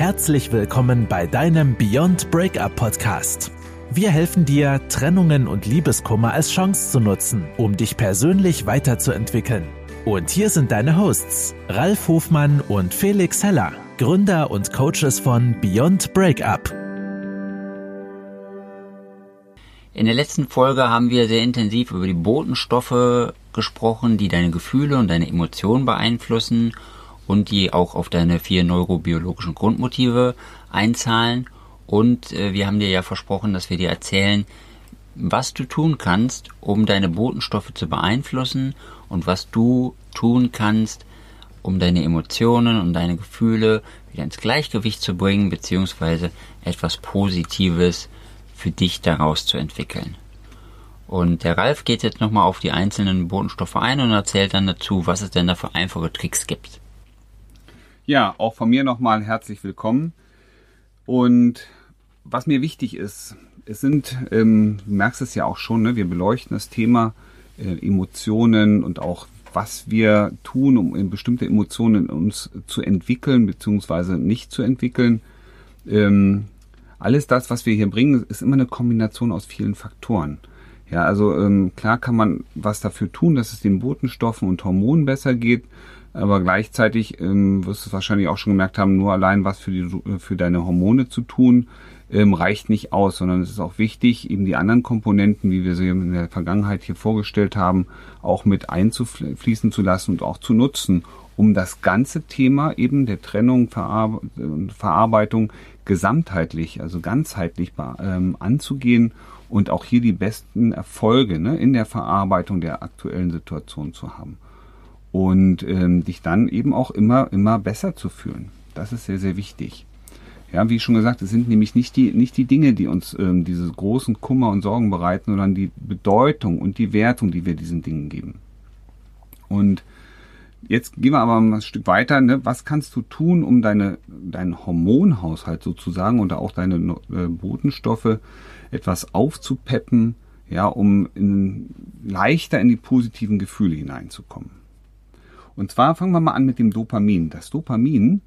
Herzlich willkommen bei deinem Beyond Breakup Podcast. Wir helfen dir, Trennungen und Liebeskummer als Chance zu nutzen, um dich persönlich weiterzuentwickeln. Und hier sind deine Hosts, Ralf Hofmann und Felix Heller, Gründer und Coaches von Beyond Breakup. In der letzten Folge haben wir sehr intensiv über die Botenstoffe gesprochen, die deine Gefühle und deine Emotionen beeinflussen und die auch auf deine vier neurobiologischen Grundmotive einzahlen. Und äh, wir haben dir ja versprochen, dass wir dir erzählen, was du tun kannst, um deine Botenstoffe zu beeinflussen und was du tun kannst, um deine Emotionen und deine Gefühle wieder ins Gleichgewicht zu bringen, beziehungsweise etwas Positives für dich daraus zu entwickeln. Und der Ralf geht jetzt nochmal auf die einzelnen Botenstoffe ein und erzählt dann dazu, was es denn da für einfache Tricks gibt. Ja, auch von mir nochmal herzlich willkommen. Und was mir wichtig ist, es sind, ähm, du merkst es ja auch schon, ne, wir beleuchten das Thema äh, Emotionen und auch was wir tun, um bestimmte Emotionen in uns zu entwickeln bzw. nicht zu entwickeln. Ähm, alles das, was wir hier bringen, ist immer eine Kombination aus vielen Faktoren. Ja, also ähm, klar kann man was dafür tun, dass es den Botenstoffen und Hormonen besser geht, aber gleichzeitig ähm, wirst du es wahrscheinlich auch schon gemerkt haben, nur allein was für, die, für deine Hormone zu tun, ähm, reicht nicht aus, sondern es ist auch wichtig, eben die anderen Komponenten, wie wir sie in der Vergangenheit hier vorgestellt haben, auch mit einzufließen zu lassen und auch zu nutzen, um das ganze Thema eben der Trennung, Verar Verarbeitung gesamtheitlich, also ganzheitlich ähm, anzugehen und auch hier die besten Erfolge ne, in der Verarbeitung der aktuellen Situation zu haben. Und ähm, dich dann eben auch immer, immer besser zu fühlen. Das ist sehr, sehr wichtig. Ja, wie schon gesagt, es sind nämlich nicht die, nicht die Dinge, die uns ähm, diese großen Kummer und Sorgen bereiten, sondern die Bedeutung und die Wertung, die wir diesen Dingen geben. Und jetzt gehen wir aber ein Stück weiter. Ne? Was kannst du tun, um deine, deinen Hormonhaushalt sozusagen oder auch deine äh, Botenstoffe etwas aufzupeppen, ja, um in, leichter in die positiven Gefühle hineinzukommen? Und zwar fangen wir mal an mit dem Dopamin. Das Dopamin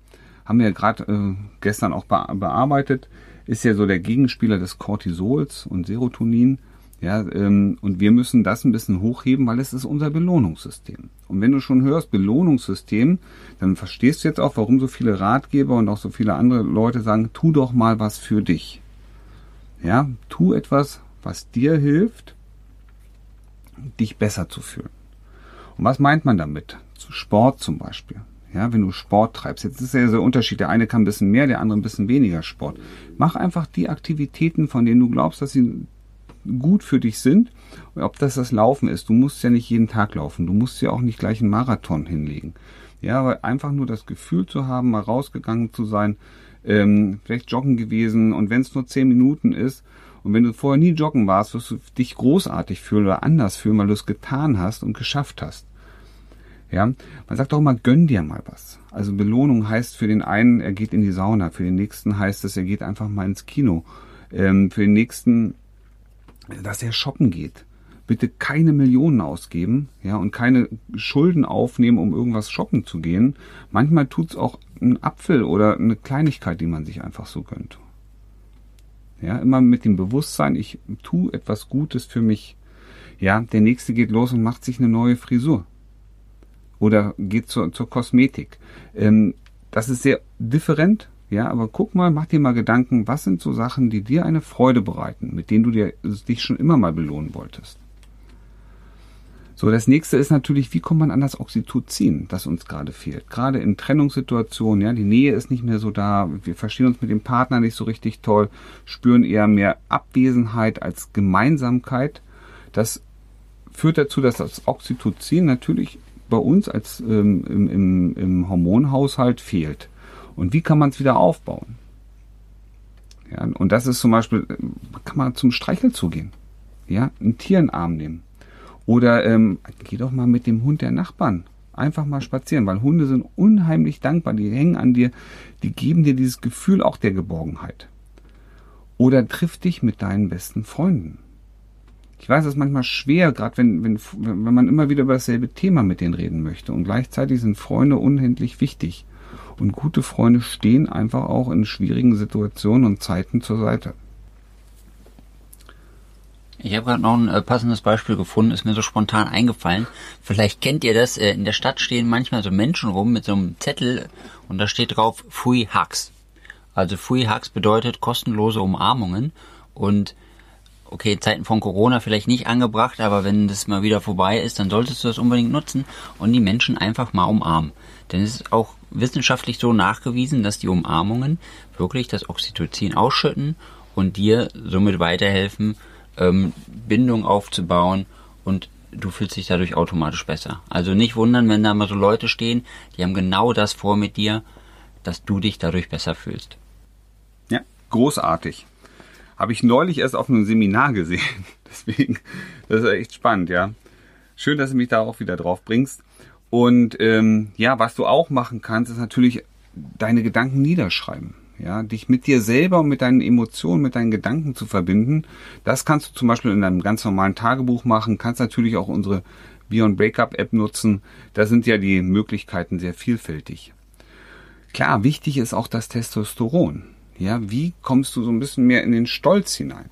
haben wir ja gerade äh, gestern auch be bearbeitet, ist ja so der Gegenspieler des Cortisols und Serotonin. Ja, ähm, und wir müssen das ein bisschen hochheben, weil es ist unser Belohnungssystem. Und wenn du schon hörst Belohnungssystem, dann verstehst du jetzt auch, warum so viele Ratgeber und auch so viele andere Leute sagen, tu doch mal was für dich. Ja, tu etwas, was dir hilft, dich besser zu fühlen. Und was meint man damit? Sport zum Beispiel. Ja, wenn du Sport treibst. Jetzt ist ja der Unterschied. Der eine kann ein bisschen mehr, der andere ein bisschen weniger Sport. Mach einfach die Aktivitäten, von denen du glaubst, dass sie gut für dich sind. Ob das das Laufen ist. Du musst ja nicht jeden Tag laufen. Du musst ja auch nicht gleich einen Marathon hinlegen. Ja, aber einfach nur das Gefühl zu haben, mal rausgegangen zu sein, ähm, vielleicht joggen gewesen und wenn es nur zehn Minuten ist und wenn du vorher nie joggen warst, wirst du dich großartig fühlen oder anders fühlen, weil du es getan hast und geschafft hast. Ja, man sagt auch immer, gönn dir mal was. Also Belohnung heißt für den einen, er geht in die Sauna, für den nächsten heißt es, er geht einfach mal ins Kino, ähm, für den nächsten, dass er shoppen geht. Bitte keine Millionen ausgeben, ja, und keine Schulden aufnehmen, um irgendwas shoppen zu gehen. Manchmal tut's auch ein Apfel oder eine Kleinigkeit, die man sich einfach so gönnt. Ja, immer mit dem Bewusstsein, ich tue etwas Gutes für mich. Ja, der nächste geht los und macht sich eine neue Frisur oder geht zur, zur Kosmetik. Ähm, das ist sehr different, ja, aber guck mal, mach dir mal Gedanken, was sind so Sachen, die dir eine Freude bereiten, mit denen du dir, dich schon immer mal belohnen wolltest. So, das nächste ist natürlich, wie kommt man an das Oxytocin, das uns gerade fehlt. Gerade in Trennungssituationen, ja, die Nähe ist nicht mehr so da, wir verstehen uns mit dem Partner nicht so richtig toll, spüren eher mehr Abwesenheit als Gemeinsamkeit. Das führt dazu, dass das Oxytocin natürlich bei uns als ähm, im, im, im Hormonhaushalt fehlt. Und wie kann man es wieder aufbauen? Ja, und das ist zum Beispiel, äh, kann man zum Streichel zugehen. Ja, ein Tier in den Arm nehmen. Oder ähm, geh doch mal mit dem Hund der Nachbarn einfach mal spazieren, weil Hunde sind unheimlich dankbar, die hängen an dir, die geben dir dieses Gefühl auch der Geborgenheit. Oder triff dich mit deinen besten Freunden. Ich weiß, es ist manchmal schwer, gerade wenn, wenn, wenn man immer wieder über dasselbe Thema mit denen reden möchte. Und gleichzeitig sind Freunde unendlich wichtig. Und gute Freunde stehen einfach auch in schwierigen Situationen und Zeiten zur Seite. Ich habe gerade noch ein äh, passendes Beispiel gefunden, ist mir so spontan eingefallen. Vielleicht kennt ihr das, äh, in der Stadt stehen manchmal so Menschen rum mit so einem Zettel und da steht drauf Free Hugs. Also Free Hugs bedeutet kostenlose Umarmungen und okay, Zeiten von Corona vielleicht nicht angebracht, aber wenn das mal wieder vorbei ist, dann solltest du das unbedingt nutzen und die Menschen einfach mal umarmen. Denn es ist auch wissenschaftlich so nachgewiesen, dass die Umarmungen wirklich das Oxytocin ausschütten und dir somit weiterhelfen, ähm, Bindung aufzubauen und du fühlst dich dadurch automatisch besser. Also nicht wundern, wenn da mal so Leute stehen, die haben genau das vor mit dir, dass du dich dadurch besser fühlst. Ja, großartig. Habe ich neulich erst auf einem Seminar gesehen. Deswegen, das ist echt spannend, ja. Schön, dass du mich da auch wieder drauf bringst. Und ähm, ja, was du auch machen kannst, ist natürlich deine Gedanken niederschreiben ja, dich mit dir selber und mit deinen Emotionen, mit deinen Gedanken zu verbinden. Das kannst du zum Beispiel in einem ganz normalen Tagebuch machen, kannst natürlich auch unsere Beyond Breakup App nutzen. Da sind ja die Möglichkeiten sehr vielfältig. Klar, wichtig ist auch das Testosteron. Ja, wie kommst du so ein bisschen mehr in den Stolz hinein?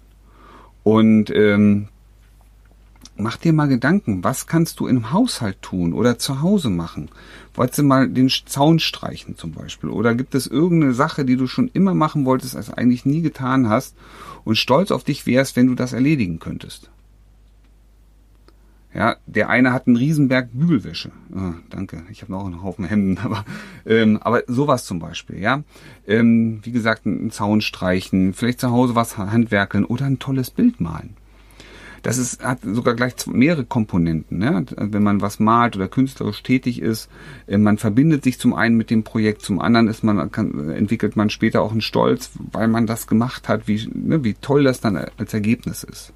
Und ähm, mach dir mal Gedanken, was kannst du im Haushalt tun oder zu Hause machen? Wolltest du mal den Zaun streichen zum Beispiel? Oder gibt es irgendeine Sache, die du schon immer machen wolltest, als eigentlich nie getan hast und stolz auf dich wärst, wenn du das erledigen könntest? Ja, der eine hat einen Riesenberg Bügelwäsche. Oh, danke, ich habe noch einen Haufen Hemden, aber ähm, aber sowas zum Beispiel, ja. Ähm, wie gesagt, einen Zaun streichen, vielleicht zu Hause was handwerkeln oder ein tolles Bild malen das ist, hat sogar gleich mehrere Komponenten. Ne? Wenn man was malt oder künstlerisch tätig ist, äh, man verbindet sich zum einen mit dem Projekt, zum anderen ist man, kann, entwickelt man später auch einen Stolz, weil man das gemacht hat, wie, ne, wie toll das dann als Ergebnis ist.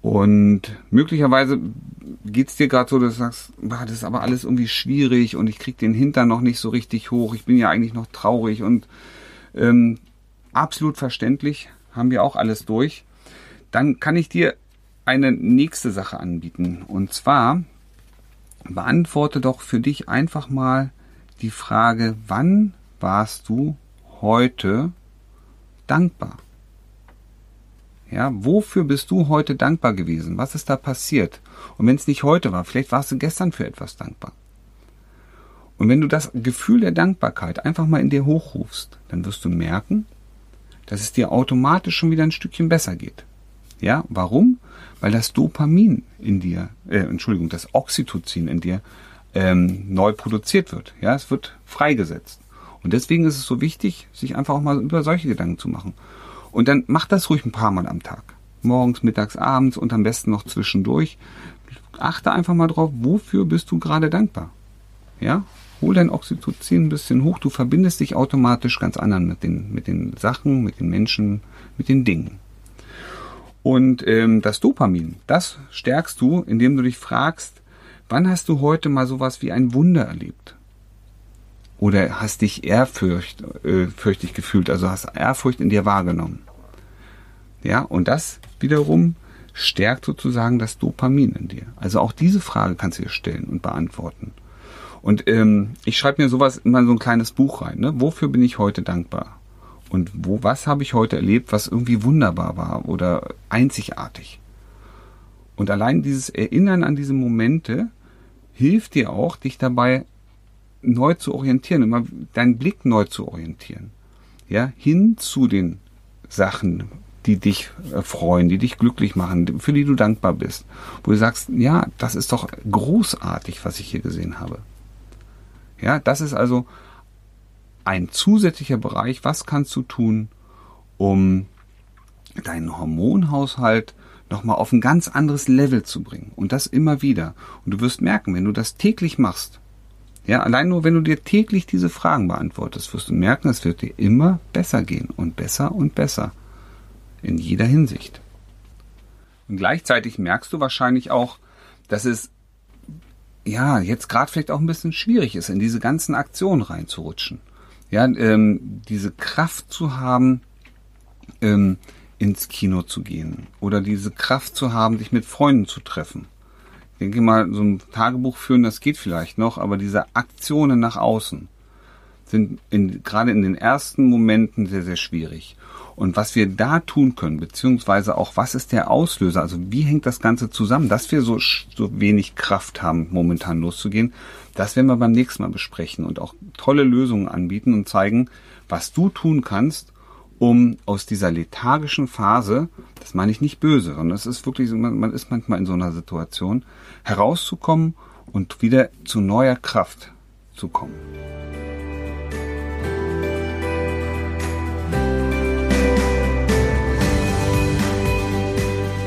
Und möglicherweise geht's dir gerade so, dass du sagst, das ist aber alles irgendwie schwierig und ich krieg den Hintern noch nicht so richtig hoch. Ich bin ja eigentlich noch traurig und ähm, absolut verständlich, haben wir auch alles durch dann kann ich dir eine nächste Sache anbieten. Und zwar beantworte doch für dich einfach mal die Frage, wann warst du heute dankbar? Ja, wofür bist du heute dankbar gewesen? Was ist da passiert? Und wenn es nicht heute war, vielleicht warst du gestern für etwas dankbar. Und wenn du das Gefühl der Dankbarkeit einfach mal in dir hochrufst, dann wirst du merken, dass es dir automatisch schon wieder ein Stückchen besser geht. Ja, warum? Weil das Dopamin in dir, äh, Entschuldigung, das Oxytocin in dir ähm, neu produziert wird. Ja, es wird freigesetzt. Und deswegen ist es so wichtig, sich einfach auch mal über solche Gedanken zu machen. Und dann mach das ruhig ein paar Mal am Tag. Morgens, mittags, abends und am besten noch zwischendurch. Achte einfach mal drauf, wofür bist du gerade dankbar? Ja? Hol dein Oxytocin ein bisschen hoch. Du verbindest dich automatisch ganz anderen mit den, mit den Sachen, mit den Menschen, mit den Dingen. Und ähm, das Dopamin, das stärkst du, indem du dich fragst, wann hast du heute mal sowas wie ein Wunder erlebt? Oder hast dich ehrfürcht, äh, fürchtig gefühlt, also hast Ehrfurcht in dir wahrgenommen? Ja, und das wiederum stärkt sozusagen das Dopamin in dir. Also auch diese Frage kannst du dir stellen und beantworten. Und ähm, ich schreibe mir sowas immer so ein kleines Buch rein. Ne? Wofür bin ich heute dankbar? Und wo, was habe ich heute erlebt, was irgendwie wunderbar war oder einzigartig? Und allein dieses Erinnern an diese Momente hilft dir auch, dich dabei neu zu orientieren, immer deinen Blick neu zu orientieren. Ja, hin zu den Sachen, die dich freuen, die dich glücklich machen, für die du dankbar bist. Wo du sagst, ja, das ist doch großartig, was ich hier gesehen habe. Ja, das ist also ein zusätzlicher Bereich, was kannst du tun, um deinen Hormonhaushalt nochmal auf ein ganz anderes Level zu bringen. Und das immer wieder. Und du wirst merken, wenn du das täglich machst, ja, allein nur wenn du dir täglich diese Fragen beantwortest, wirst du merken, es wird dir immer besser gehen und besser und besser. In jeder Hinsicht. Und gleichzeitig merkst du wahrscheinlich auch, dass es ja jetzt gerade vielleicht auch ein bisschen schwierig ist, in diese ganzen Aktionen reinzurutschen ja, ähm, diese Kraft zu haben, ähm, ins Kino zu gehen oder diese Kraft zu haben, dich mit Freunden zu treffen. Ich denke mal, so ein Tagebuch führen, das geht vielleicht noch, aber diese Aktionen nach außen, sind in, gerade in den ersten Momenten sehr, sehr schwierig. Und was wir da tun können, beziehungsweise auch was ist der Auslöser, also wie hängt das Ganze zusammen, dass wir so, so wenig Kraft haben, momentan loszugehen, das werden wir beim nächsten Mal besprechen und auch tolle Lösungen anbieten und zeigen, was du tun kannst, um aus dieser lethargischen Phase, das meine ich nicht böse, sondern es ist wirklich, man, man ist manchmal in so einer Situation, herauszukommen und wieder zu neuer Kraft zu kommen.